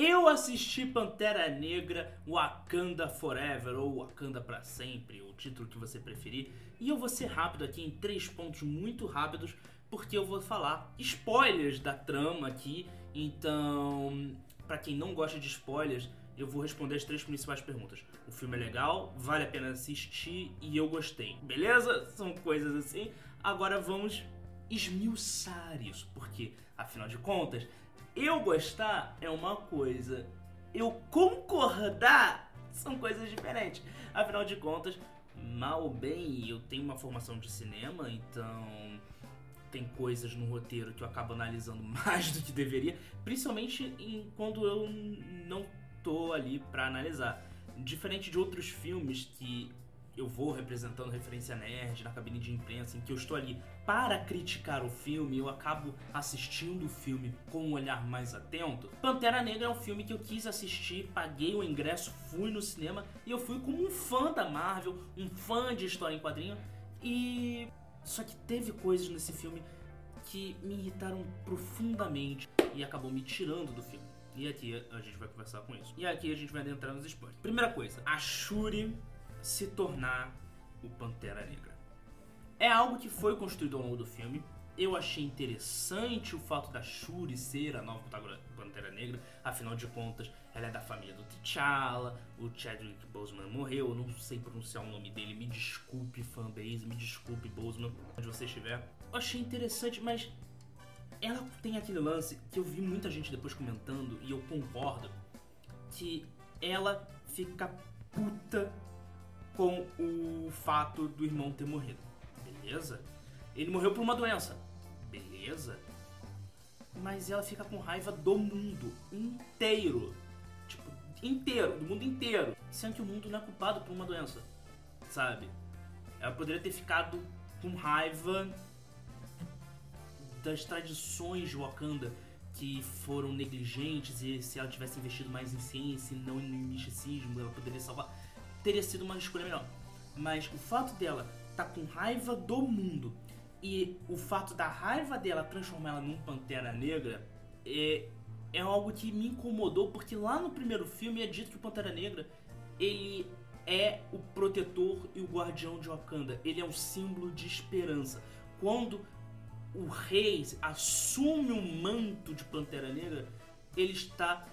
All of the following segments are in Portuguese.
Eu assisti Pantera Negra Wakanda Forever ou Wakanda para sempre, o título que você preferir, e eu vou ser rápido aqui em três pontos muito rápidos, porque eu vou falar spoilers da trama aqui. Então, para quem não gosta de spoilers, eu vou responder as três principais perguntas. O filme é legal, vale a pena assistir e eu gostei. Beleza? São coisas assim. Agora vamos esmiuçar isso, porque afinal de contas, eu gostar é uma coisa, eu concordar são coisas diferentes. Afinal de contas, mal ou bem, eu tenho uma formação de cinema, então tem coisas no roteiro que eu acabo analisando mais do que deveria, principalmente em, quando eu não tô ali para analisar. Diferente de outros filmes que eu vou representando referência nerd na cabine de imprensa, em que eu estou ali para criticar o filme, eu acabo assistindo o filme com um olhar mais atento. Pantera Negra é um filme que eu quis assistir, paguei o ingresso, fui no cinema e eu fui como um fã da Marvel, um fã de história em quadrinho e só que teve coisas nesse filme que me irritaram profundamente e acabou me tirando do filme. E aqui a gente vai conversar com isso. E aqui a gente vai adentrar nos spoilers. Primeira coisa, a Shuri se tornar o Pantera Negra. É algo que foi construído ao longo do filme. Eu achei interessante o fato da Shuri ser a nova Pantera Negra, afinal de contas, ela é da família do T'Challa, o Chadwick Boseman morreu, eu não sei pronunciar o nome dele, me desculpe fanbase, me desculpe Boseman, onde você estiver. Eu achei interessante, mas ela tem aquele lance que eu vi muita gente depois comentando e eu concordo, que ela fica puta com o fato do irmão ter morrido. Beleza? Ele morreu por uma doença. Beleza? Mas ela fica com raiva do mundo inteiro. Tipo, inteiro, do mundo inteiro. Sendo que o mundo não é culpado por uma doença. Sabe? Ela poderia ter ficado com raiva das tradições de Wakanda que foram negligentes e se ela tivesse investido mais em ciência e não em misticismo, ela poderia salvar teria sido uma escolha melhor. Mas o fato dela tá com raiva do mundo e o fato da raiva dela transformar ela num Pantera Negra é, é algo que me incomodou porque lá no primeiro filme é dito que o Pantera Negra ele é o protetor e o guardião de Wakanda. Ele é um símbolo de esperança. Quando o rei assume o manto de Pantera Negra, ele está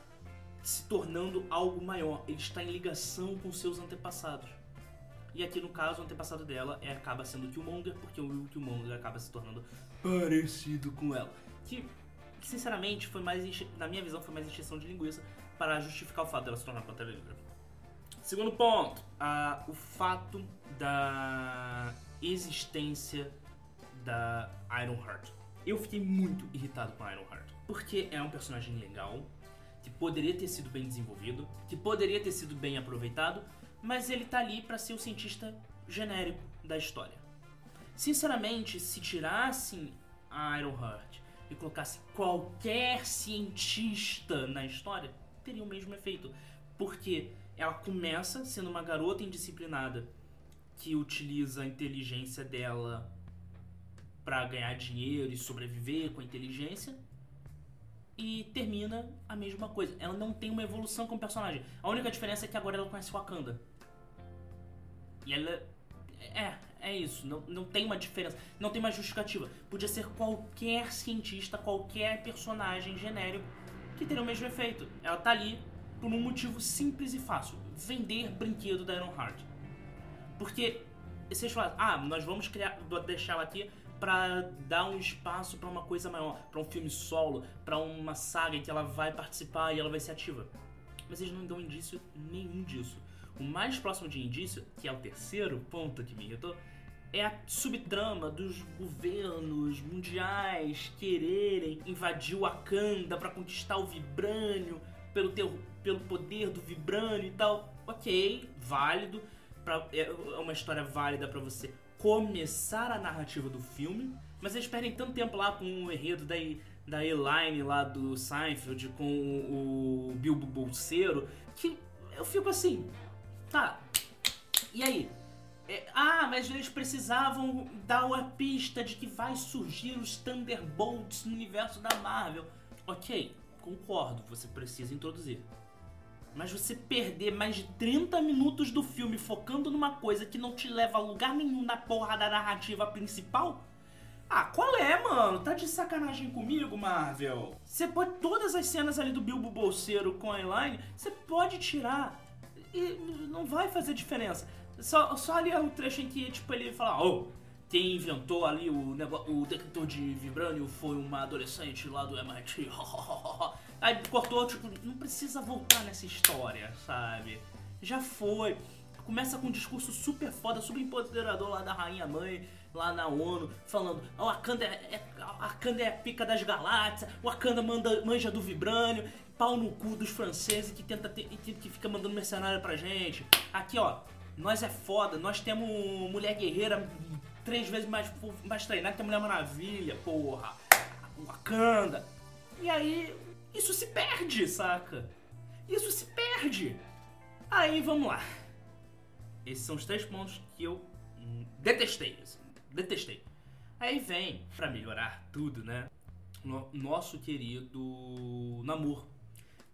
se tornando algo maior. Ele está em ligação com seus antepassados. E aqui no caso, o antepassado dela é, acaba sendo o Killmonger, porque o Killmonger acaba se tornando parecido com ela. Que, sinceramente, foi mais, na minha visão, foi mais encheção de linguiça para justificar o fato dela se tornar Pantera Negra. Segundo ponto, o fato da existência da Iron Heart. Eu fiquei muito irritado com a Iron Heart, porque é um personagem legal, que poderia ter sido bem desenvolvido, que poderia ter sido bem aproveitado, mas ele tá ali para ser o cientista genérico da história. Sinceramente, se tirassem a Ironheart e colocassem qualquer cientista na história, teria o mesmo efeito. Porque ela começa sendo uma garota indisciplinada que utiliza a inteligência dela para ganhar dinheiro e sobreviver com a inteligência e termina a mesma coisa. Ela não tem uma evolução como personagem. A única diferença é que agora ela conhece Wakanda. E ela. É, é isso. Não, não tem uma diferença. Não tem uma justificativa. Podia ser qualquer cientista, qualquer personagem genérico que teria o mesmo efeito. Ela tá ali por um motivo simples e fácil: vender brinquedo da Ironheart. Porque vocês falam, ah, nós vamos criar, deixar ela aqui para dar um espaço para uma coisa maior, para um filme solo, para uma saga em que ela vai participar e ela vai ser ativa. Mas eles não dão indício nenhum disso. O mais próximo de indício, que é o terceiro ponto que me irritou, é a subtrama dos governos mundiais quererem invadir o Wakanda para conquistar o Vibrânio pelo, pelo poder do Vibrânio e tal. Ok, válido. Pra, é uma história válida para você começar a narrativa do filme, mas eles perdem tanto tempo lá com o enredo da, da Elaine lá do Seinfeld com o, o Bilbo Bolseiro, que eu fico assim, tá, e aí? É, ah, mas eles precisavam dar uma pista de que vai surgir os Thunderbolts no universo da Marvel. Ok, concordo, você precisa introduzir. Mas você perder mais de 30 minutos do filme focando numa coisa que não te leva a lugar nenhum na porra da narrativa principal? Ah, qual é, mano? Tá de sacanagem comigo, Marvel? Você pode. Todas as cenas ali do Bilbo Bolseiro com a Elaine, você pode tirar. E não vai fazer diferença. Só, só ali é o trecho em que, tipo, ele fala, oh, quem inventou ali o, o detector de vibrânio foi uma adolescente lá do MIT. Aí cortou, tipo, não precisa voltar nessa história, sabe? Já foi. Começa com um discurso super foda, super empoderador lá da rainha mãe, lá na ONU, falando: o Wakanda é, é, Wakanda é a pica das galáxias, o Wakanda manda, manja do vibrânio, pau no cu dos franceses que tenta ter, que fica mandando mercenário pra gente. Aqui, ó, nós é foda, nós temos mulher guerreira três vezes mais, mais treinada que a Mulher Maravilha, porra. Wakanda. E aí isso se perde, saca? Isso se perde. Aí vamos lá. Esses são os três pontos que eu detestei. Assim, detestei. Aí vem, para melhorar tudo, né? No, nosso querido Namor,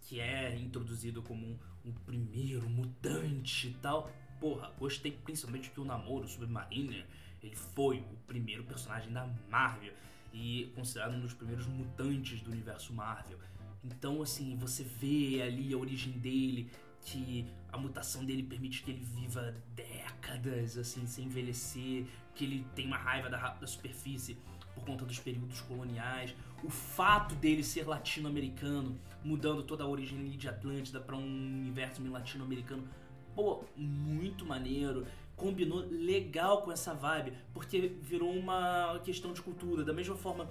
que é introduzido como um, um, primeiro mutante e tal. Porra, gostei principalmente que o Namor, o Submariner, ele foi o primeiro personagem da Marvel e considerado um dos primeiros mutantes do universo Marvel. Então, assim, você vê ali a origem dele, que a mutação dele permite que ele viva décadas, assim, sem envelhecer, que ele tem uma raiva da, da superfície por conta dos períodos coloniais, o fato dele ser latino-americano, mudando toda a origem de Atlântida para um universo latino-americano, pô, muito maneiro, combinou legal com essa vibe, porque virou uma questão de cultura, da mesma forma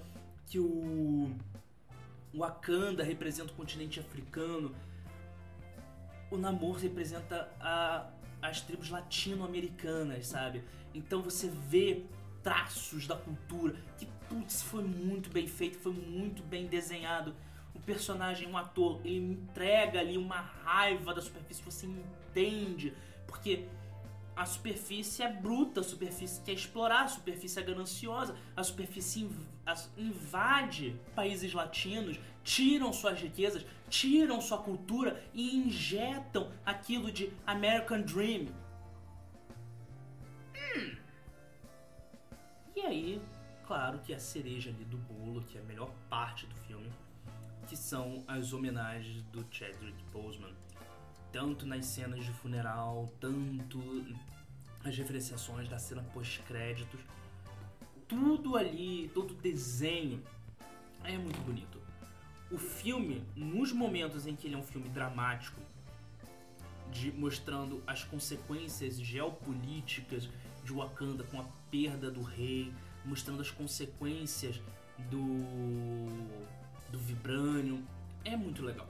que o Wakanda representa o continente africano. O Namor representa a, as tribos latino-americanas, sabe? Então você vê traços da cultura que, putz, foi muito bem feito, foi muito bem desenhado. O personagem, um ator, ele entrega ali uma raiva da superfície, você entende, porque a superfície é bruta, a superfície quer explorar, a superfície é gananciosa, a superfície invade países latinos, tiram suas riquezas, tiram sua cultura e injetam aquilo de American Dream. Hum. E aí, claro que a cereja ali do bolo, que é a melhor parte do filme, que são as homenagens do Chadwick Boseman tanto nas cenas de funeral, tanto as referenciações da cena pós-créditos. Tudo ali, todo o desenho é muito bonito. O filme, nos momentos em que ele é um filme dramático, de mostrando as consequências geopolíticas de Wakanda com a perda do rei, mostrando as consequências do do vibrânio, é muito legal.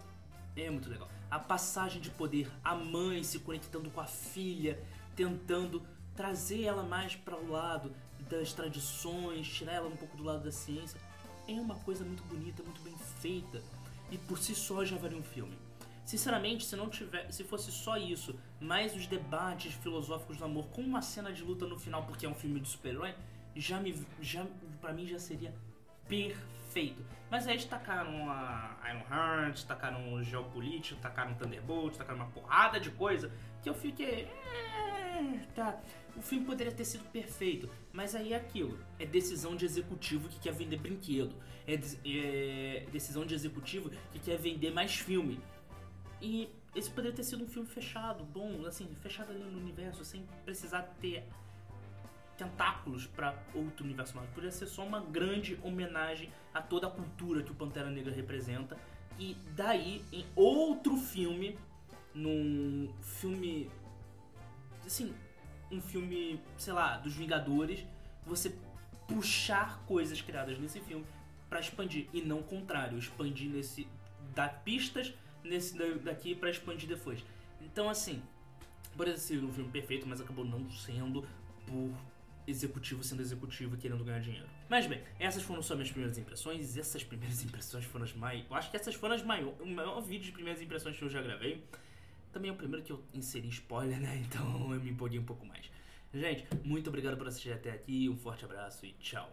É muito legal a passagem de poder, a mãe se conectando com a filha, tentando trazer ela mais para o lado das tradições, tirar ela um pouco do lado da ciência. É uma coisa muito bonita, muito bem feita e por si só já valia um filme. Sinceramente, se não tiver, se fosse só isso, mais os debates filosóficos do amor com uma cena de luta no final, porque é um filme de super-herói, já me já para mim já seria perfeito. Mas aí eles tacaram a Iron Heart, tacaram o Geopolítico, tacaram Thunderbolt, tacaram uma porrada de coisa que eu fiquei. É, tá. O filme poderia ter sido perfeito, mas aí é aquilo. É decisão de executivo que quer vender brinquedo. É, é decisão de executivo que quer vender mais filme. E esse poderia ter sido um filme fechado, bom, assim, fechado ali no universo, sem precisar ter tentáculos para outro universo Marvel. Poderia ser só uma grande homenagem a toda a cultura que o Pantera Negra representa. E daí, em outro filme, num filme. Assim, um filme, sei lá, dos Vingadores, você puxar coisas criadas nesse filme para expandir. E não o contrário, expandir nesse. dar pistas nesse daqui para expandir depois. Então, assim, poderia ser um filme perfeito, mas acabou não sendo por executivo sendo executivo e querendo ganhar dinheiro. Mas bem, essas foram só minhas primeiras impressões. Essas primeiras impressões foram as mais. Eu acho que essas foram as maiores. O maior vídeo de primeiras impressões que eu já gravei. Também é o primeiro que eu inseri spoiler, né? Então eu me empolguei um pouco mais. Gente, muito obrigado por assistir até aqui. Um forte abraço e tchau.